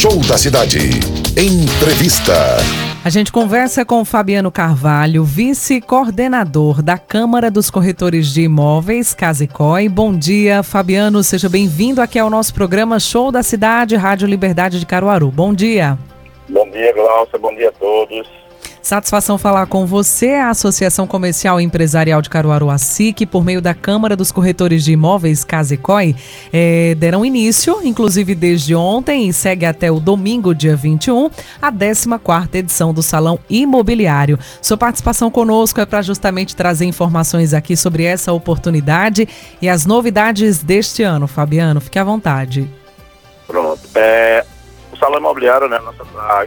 Show da Cidade. Entrevista. A gente conversa com Fabiano Carvalho, vice-coordenador da Câmara dos Corretores de Imóveis, Casicói. Bom dia, Fabiano. Seja bem-vindo aqui ao nosso programa Show da Cidade, Rádio Liberdade de Caruaru. Bom dia. Bom dia, Glaucia. Bom dia a todos. Satisfação falar com você, a Associação Comercial e Empresarial de Caruaru, a por meio da Câmara dos Corretores de Imóveis, Casecoi, é, deram início, inclusive desde ontem e segue até o domingo, dia 21, a 14ª edição do Salão Imobiliário. Sua participação conosco é para justamente trazer informações aqui sobre essa oportunidade e as novidades deste ano. Fabiano, fique à vontade. Pronto. É, o Salão Imobiliário, né, nós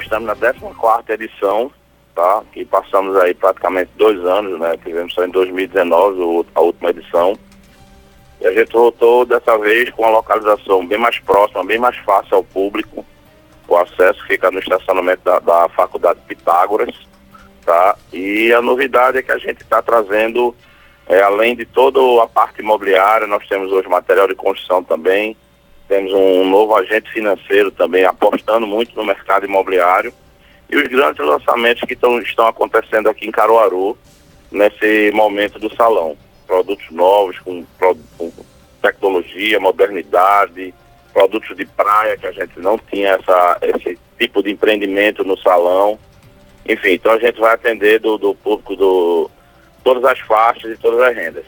estamos na 14ª edição, tá? Que passamos aí praticamente dois anos, né? Tivemos só em 2019 a última edição. E a gente voltou dessa vez com uma localização bem mais próxima, bem mais fácil ao público. O acesso fica no estacionamento da, da Faculdade Pitágoras, tá? E a novidade é que a gente está trazendo, é, além de toda a parte imobiliária, nós temos hoje material de construção também, temos um novo agente financeiro também apostando muito no mercado imobiliário e os grandes lançamentos que tão, estão acontecendo aqui em Caruaru nesse momento do salão. Produtos novos, com, com tecnologia, modernidade, produtos de praia, que a gente não tinha essa, esse tipo de empreendimento no salão. Enfim, então a gente vai atender do, do público do todas as faixas e todas as rendas.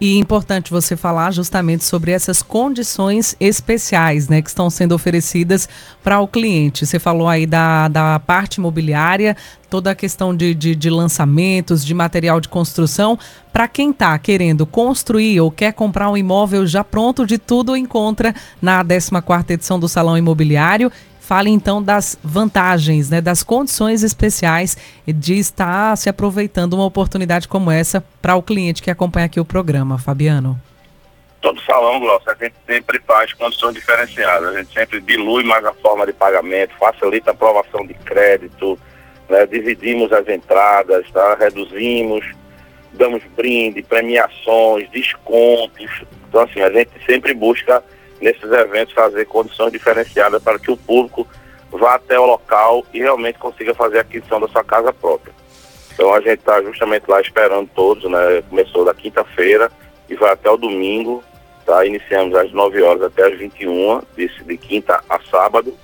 E importante você falar justamente sobre essas condições especiais né, que estão sendo oferecidas para o cliente. Você falou aí da, da parte imobiliária, toda a questão de, de, de lançamentos, de material de construção. Para quem está querendo construir ou quer comprar um imóvel já pronto de tudo, encontra na 14ª edição do Salão Imobiliário Fale então das vantagens, né, das condições especiais de estar se aproveitando uma oportunidade como essa para o cliente que acompanha aqui o programa, Fabiano. Todo salão, Glaucio, a gente sempre faz condições diferenciadas, a gente sempre dilui mais a forma de pagamento, facilita a aprovação de crédito, né, dividimos as entradas, tá, reduzimos, damos brinde, premiações, descontos. Então, assim, a gente sempre busca nesses eventos fazer condições diferenciadas para que o público vá até o local e realmente consiga fazer a aquisição da sua casa própria. Então a gente está justamente lá esperando todos, né? Começou da quinta-feira e vai até o domingo, tá? Iniciamos às 9 horas até às 21, de, de quinta a sábado,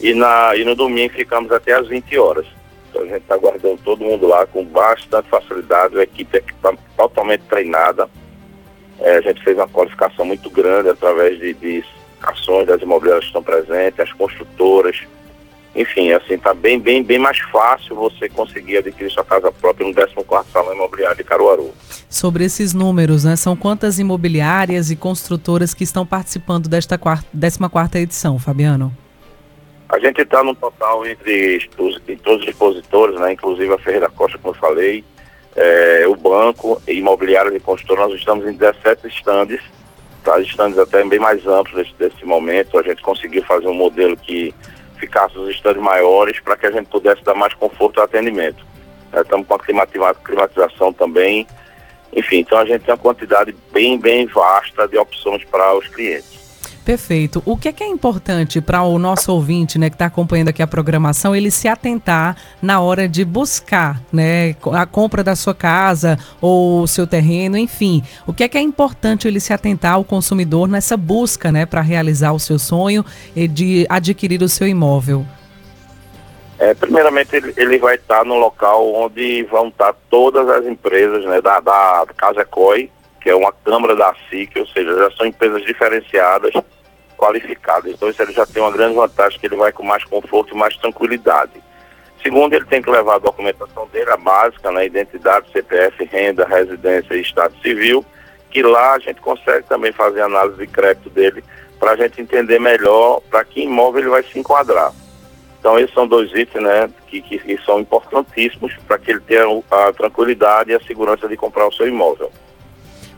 e, na, e no domingo ficamos até às 20 horas. Então a gente está aguardando todo mundo lá com bastante facilidade, a equipe está totalmente treinada, é, a gente fez uma qualificação muito grande através de, de ações das imobiliárias que estão presentes, as construtoras. Enfim, assim, está bem, bem, bem mais fácil você conseguir adquirir sua casa própria no 14º Salão Imobiliário de Caruaru. Sobre esses números, né? São quantas imobiliárias e construtoras que estão participando desta 14ª edição, Fabiano? A gente está no total entre os, todos os expositores, né? Inclusive a Ferreira Costa, como eu falei, é, banco imobiliário de construtor, nós estamos em 17 estandes, tá? estandes até bem mais amplos nesse, nesse momento, a gente conseguiu fazer um modelo que ficasse os estandes maiores para que a gente pudesse dar mais conforto ao atendimento. É, estamos com a climatização também, enfim, então a gente tem uma quantidade bem, bem vasta de opções para os clientes. Perfeito. O que é, que é importante para o nosso ouvinte, né, que está acompanhando aqui a programação, ele se atentar na hora de buscar, né, a compra da sua casa ou o seu terreno, enfim. O que é que é importante ele se atentar ao consumidor nessa busca, né, para realizar o seu sonho de adquirir o seu imóvel? É, primeiramente, ele, ele vai estar no local onde vão estar todas as empresas né, da, da Casa COI, que é uma câmara da SIC, ou seja, já são empresas diferenciadas, qualificadas. Então isso ele já tem uma grande vantagem que ele vai com mais conforto e mais tranquilidade. Segundo, ele tem que levar a documentação dele, a básica, né, identidade, CPF, renda, residência e estado civil, que lá a gente consegue também fazer análise de crédito dele para a gente entender melhor para que imóvel ele vai se enquadrar. Então, esses são dois itens né, que, que, que são importantíssimos para que ele tenha a tranquilidade e a segurança de comprar o seu imóvel.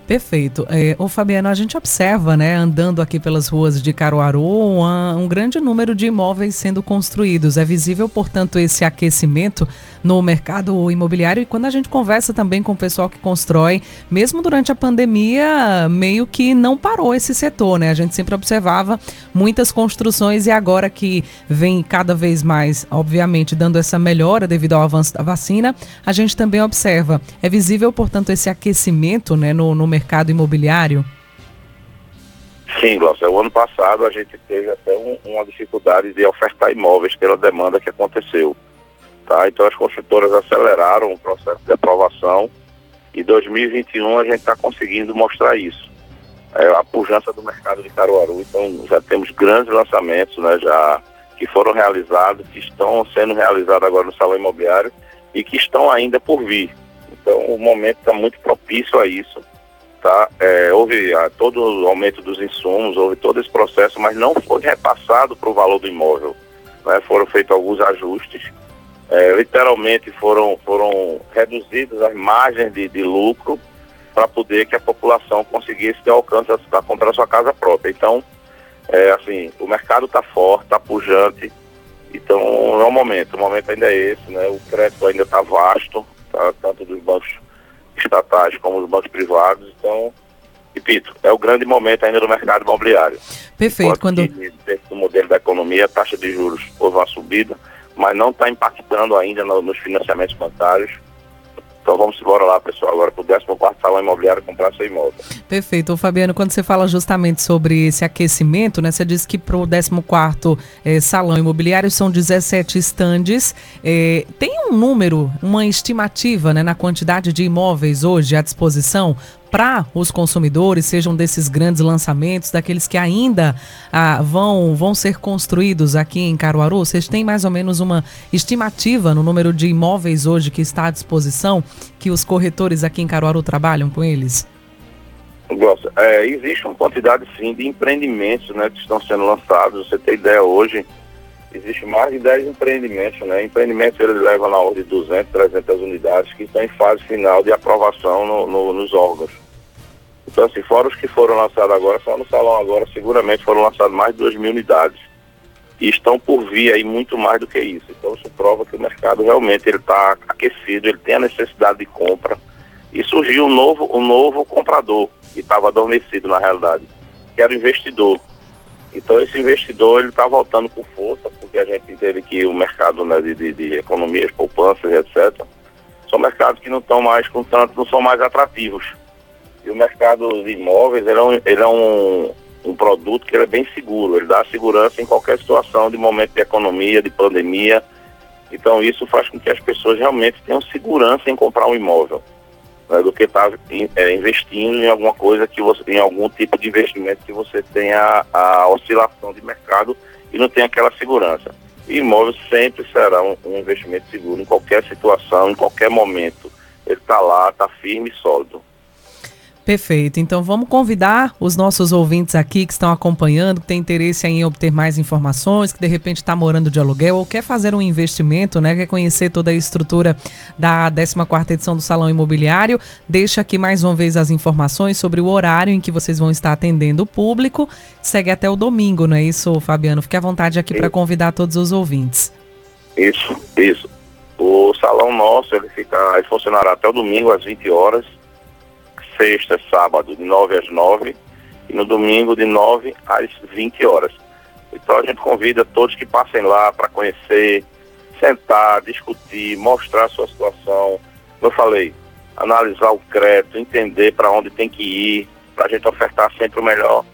Perfeito. É, ô Fabiano, a gente observa, né, andando aqui pelas ruas de Caruaru, um, grande número de imóveis sendo construídos. É visível, portanto, esse aquecimento no mercado imobiliário e quando a gente conversa também com o pessoal que constrói, mesmo durante a pandemia, meio que não parou esse setor, né? A gente sempre observava muitas construções e agora que vem cada vez mais, obviamente, dando essa melhora devido ao avanço da vacina, a gente também observa. É visível, portanto, esse aquecimento, né, no, no mercado imobiliário? Sim, Glaucia. O ano passado a gente teve até um, uma dificuldade de ofertar imóveis pela demanda que aconteceu. Tá? Então as construtoras aceleraram o processo de aprovação e 2021 a gente está conseguindo mostrar isso. É, a pujança do mercado de Caruaru, então já temos grandes lançamentos né, já que foram realizados, que estão sendo realizados agora no Salão Imobiliário e que estão ainda por vir. Então o momento está muito propício a isso. Tá? É, houve a, todo o aumento dos insumos, houve todo esse processo, mas não foi repassado para o valor do imóvel. Né? Foram feitos alguns ajustes é, literalmente foram, foram reduzidas as margens de, de lucro para poder que a população conseguisse ter alcance a, a comprar sua casa própria. Então, é, assim, o mercado está forte, está pujante, então é o momento, o momento ainda é esse, né? O crédito ainda está vasto, tá, tanto dos bancos estatais como dos bancos privados, então, repito, é o grande momento ainda do mercado imobiliário. Perfeito. Enquanto quando... Que, dentro do modelo da economia, a taxa de juros houve uma subida, mas não está impactando ainda no, nos financiamentos bancários. Então vamos embora lá, pessoal, agora para o 14 salão imobiliário comprar seu imóvel. Perfeito. Ô, Fabiano, quando você fala justamente sobre esse aquecimento, né? Você disse que para o 14 eh, salão imobiliário são 17 estandes. Eh, tem um número, uma estimativa né, na quantidade de imóveis hoje à disposição para os consumidores, sejam desses grandes lançamentos, daqueles que ainda ah, vão, vão ser construídos aqui em Caruaru? Vocês têm mais ou menos uma estimativa no número de imóveis hoje que está à disposição, que os corretores aqui em Caruaru trabalham com eles? Gosta. É, existe uma quantidade sim de empreendimentos né, que estão sendo lançados. Você tem ideia hoje, existe mais de 10 empreendimentos, né? Empreendimentos eles levam na ordem de 200, 300 unidades que estão em fase final de aprovação no, no, nos órgãos. Então, assim, fora os que foram lançados agora, só no salão agora, seguramente foram lançados mais de 2 mil unidades. E estão por vir aí muito mais do que isso. Então, isso prova que o mercado realmente está aquecido, ele tem a necessidade de compra. E surgiu um novo, um novo comprador, que estava adormecido na realidade, que era o investidor. Então, esse investidor ele está voltando com força, porque a gente entende que o mercado né, de, de, de economias, poupanças, etc., são mercados que não estão mais com tanto, não são mais atrativos. E o mercado de imóveis ele é, um, ele é um, um produto que é bem seguro, ele dá segurança em qualquer situação de momento de economia, de pandemia. Então isso faz com que as pessoas realmente tenham segurança em comprar um imóvel. Né, do que estar tá, é, investindo em alguma coisa que você, em algum tipo de investimento que você tenha a, oscilação de mercado e não tem aquela segurança. E imóvel sempre será um, um investimento seguro em qualquer situação, em qualquer momento. Ele está lá, está firme e sólido. Perfeito. Então vamos convidar os nossos ouvintes aqui que estão acompanhando, que têm interesse em obter mais informações, que de repente está morando de aluguel ou quer fazer um investimento, né? Quer conhecer toda a estrutura da 14 edição do Salão Imobiliário. Deixa aqui mais uma vez as informações sobre o horário em que vocês vão estar atendendo o público. Segue até o domingo, não é isso, Fabiano? Fique à vontade aqui para convidar todos os ouvintes. Isso, isso. O salão nosso, ele fica, ele funcionará até o domingo às 20 horas sexta, sábado, de 9 às 9 e no domingo de 9 às 20 horas. Então a gente convida todos que passem lá para conhecer, sentar, discutir, mostrar a sua situação. Como eu falei, analisar o crédito, entender para onde tem que ir, para a gente ofertar sempre o melhor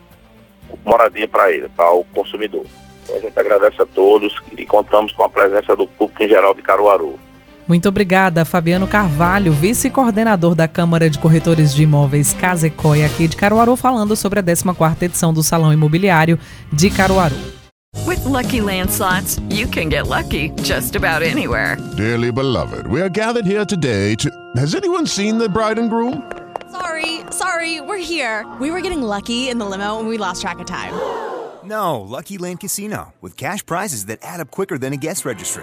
moradia para ele, para o consumidor. Então a gente agradece a todos e contamos com a presença do público em geral de Caruaru. Muito obrigada, Fabiano Carvalho, vice-coordenador da Câmara de Corretores de Imóveis Casecói aqui de Caruaru, falando sobre a 14ª edição do Salão Imobiliário de Caruaru. With lucky landslots, you can get lucky just about anywhere. Dearly beloved, we are gathered here today to Has anyone seen the bride and groom? Sorry, sorry, we're here. We were getting lucky in the limo and we lost track of time. No, Lucky Land Casino, with cash prizes that add up quicker than a guest registry.